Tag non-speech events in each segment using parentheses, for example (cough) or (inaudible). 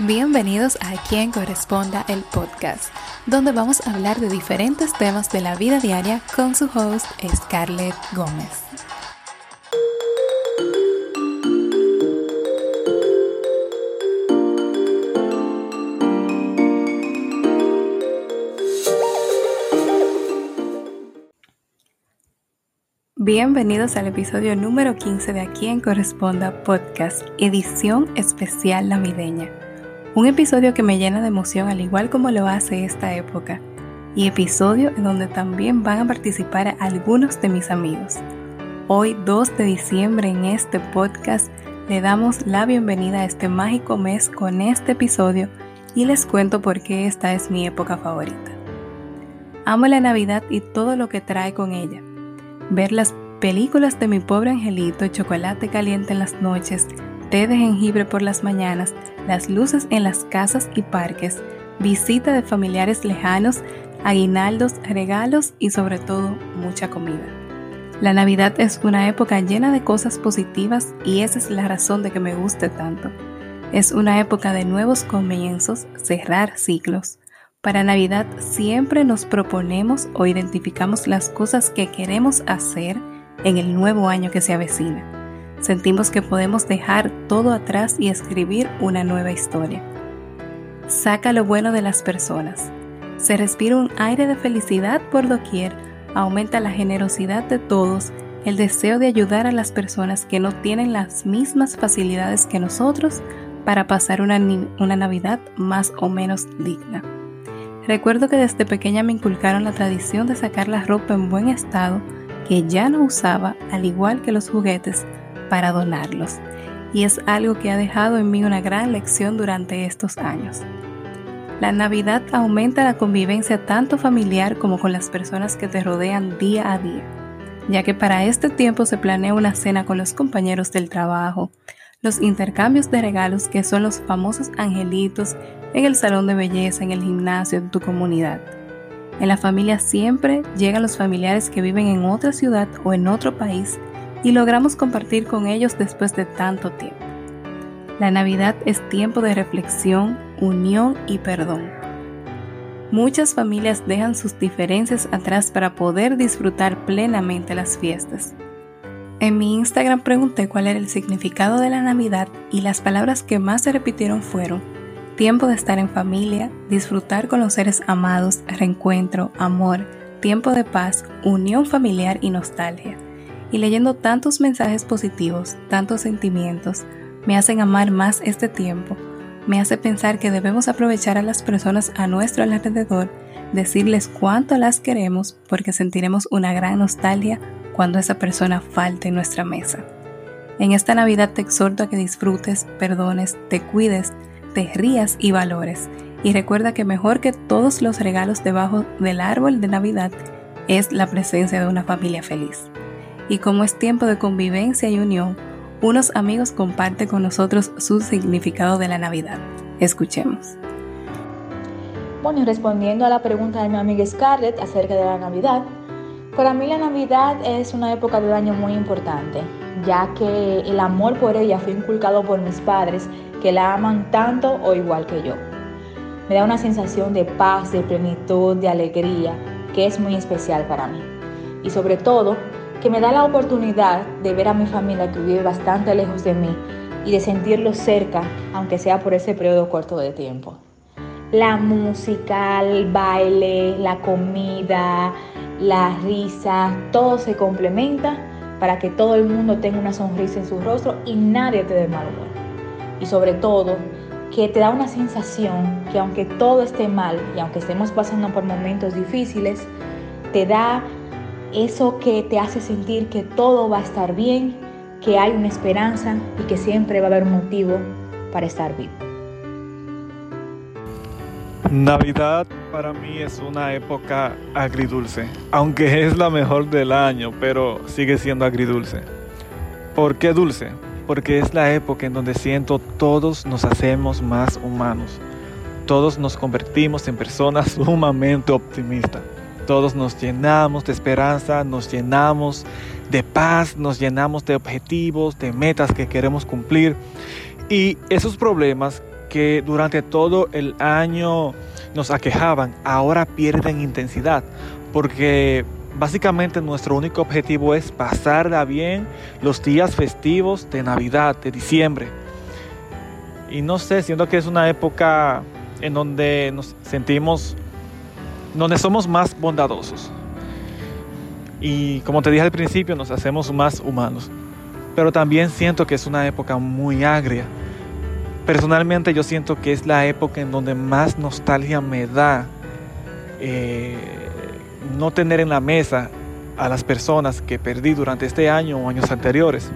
Bienvenidos a Quien Corresponda el podcast, donde vamos a hablar de diferentes temas de la vida diaria con su host Scarlett Gómez. Bienvenidos al episodio número 15 de A Quien Corresponda Podcast, edición especial navideña. Un episodio que me llena de emoción al igual como lo hace esta época. Y episodio en donde también van a participar algunos de mis amigos. Hoy 2 de diciembre en este podcast le damos la bienvenida a este mágico mes con este episodio y les cuento por qué esta es mi época favorita. Amo la Navidad y todo lo que trae con ella. Ver las películas de mi pobre angelito, chocolate caliente en las noches, té de jengibre por las mañanas, las luces en las casas y parques, visita de familiares lejanos, aguinaldos, regalos y sobre todo mucha comida. La Navidad es una época llena de cosas positivas y esa es la razón de que me guste tanto. Es una época de nuevos comienzos, cerrar ciclos. Para Navidad siempre nos proponemos o identificamos las cosas que queremos hacer en el nuevo año que se avecina sentimos que podemos dejar todo atrás y escribir una nueva historia. Saca lo bueno de las personas. Se respira un aire de felicidad por doquier, aumenta la generosidad de todos, el deseo de ayudar a las personas que no tienen las mismas facilidades que nosotros para pasar una, una Navidad más o menos digna. Recuerdo que desde pequeña me inculcaron la tradición de sacar la ropa en buen estado que ya no usaba, al igual que los juguetes, para donarlos. Y es algo que ha dejado en mí una gran lección durante estos años. La Navidad aumenta la convivencia tanto familiar como con las personas que te rodean día a día, ya que para este tiempo se planea una cena con los compañeros del trabajo, los intercambios de regalos que son los famosos angelitos en el salón de belleza, en el gimnasio, en tu comunidad. En la familia siempre llegan los familiares que viven en otra ciudad o en otro país y logramos compartir con ellos después de tanto tiempo. La Navidad es tiempo de reflexión, unión y perdón. Muchas familias dejan sus diferencias atrás para poder disfrutar plenamente las fiestas. En mi Instagram pregunté cuál era el significado de la Navidad y las palabras que más se repitieron fueron tiempo de estar en familia, disfrutar con los seres amados, reencuentro, amor, tiempo de paz, unión familiar y nostalgia y leyendo tantos mensajes positivos, tantos sentimientos, me hacen amar más este tiempo, me hace pensar que debemos aprovechar a las personas a nuestro alrededor, decirles cuánto las queremos porque sentiremos una gran nostalgia cuando esa persona falte en nuestra mesa. En esta Navidad te exhorto a que disfrutes, perdones, te cuides, te rías y valores. Y recuerda que mejor que todos los regalos debajo del árbol de Navidad es la presencia de una familia feliz y como es tiempo de convivencia y unión, unos amigos comparten con nosotros su significado de la Navidad. Escuchemos. Bueno, y respondiendo a la pregunta de mi amiga Scarlett acerca de la Navidad, para mí la Navidad es una época del año muy importante, ya que el amor por ella fue inculcado por mis padres, que la aman tanto o igual que yo. Me da una sensación de paz, de plenitud, de alegría, que es muy especial para mí. Y sobre todo, que me da la oportunidad de ver a mi familia que vive bastante lejos de mí y de sentirlo cerca, aunque sea por ese periodo corto de tiempo. La música, el baile, la comida, la risa, todo se complementa para que todo el mundo tenga una sonrisa en su rostro y nadie te dé mal humor. Y sobre todo, que te da una sensación que aunque todo esté mal y aunque estemos pasando por momentos difíciles, te da eso que te hace sentir que todo va a estar bien, que hay una esperanza y que siempre va a haber un motivo para estar vivo. Navidad para mí es una época agridulce, aunque es la mejor del año, pero sigue siendo agridulce. ¿Por qué dulce? Porque es la época en donde siento todos nos hacemos más humanos, todos nos convertimos en personas (laughs) sumamente optimistas. Todos nos llenamos de esperanza, nos llenamos de paz, nos llenamos de objetivos, de metas que queremos cumplir. Y esos problemas que durante todo el año nos aquejaban, ahora pierden intensidad, porque básicamente nuestro único objetivo es pasarla bien los días festivos de Navidad, de diciembre. Y no sé, siento que es una época en donde nos sentimos, donde somos más bondadosos. Y como te dije al principio, nos hacemos más humanos. Pero también siento que es una época muy agria. Personalmente yo siento que es la época en donde más nostalgia me da eh, no tener en la mesa a las personas que perdí durante este año o años anteriores.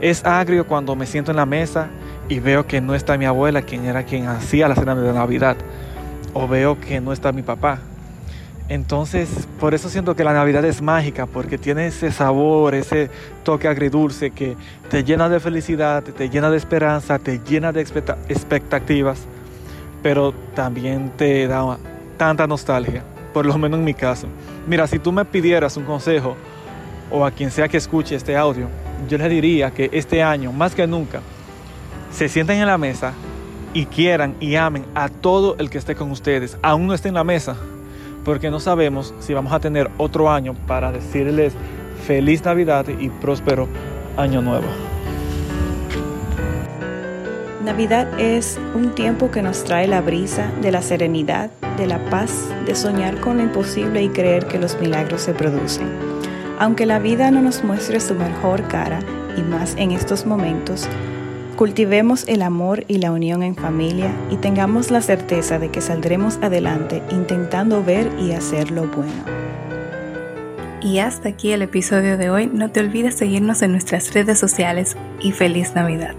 Es agrio cuando me siento en la mesa y veo que no está mi abuela, quien era quien hacía la cena de Navidad, o veo que no está mi papá. Entonces, por eso siento que la Navidad es mágica, porque tiene ese sabor, ese toque agridulce que te llena de felicidad, te llena de esperanza, te llena de expectativas, pero también te da tanta nostalgia, por lo menos en mi caso. Mira, si tú me pidieras un consejo, o a quien sea que escuche este audio, yo le diría que este año, más que nunca, se sienten en la mesa y quieran y amen a todo el que esté con ustedes, aún no esté en la mesa, porque no sabemos si vamos a tener otro año para decirles feliz Navidad y próspero año nuevo. Navidad es un tiempo que nos trae la brisa de la serenidad, de la paz, de soñar con lo imposible y creer que los milagros se producen. Aunque la vida no nos muestre su mejor cara, y más en estos momentos, Cultivemos el amor y la unión en familia y tengamos la certeza de que saldremos adelante intentando ver y hacer lo bueno. Y hasta aquí el episodio de hoy. No te olvides seguirnos en nuestras redes sociales y feliz Navidad.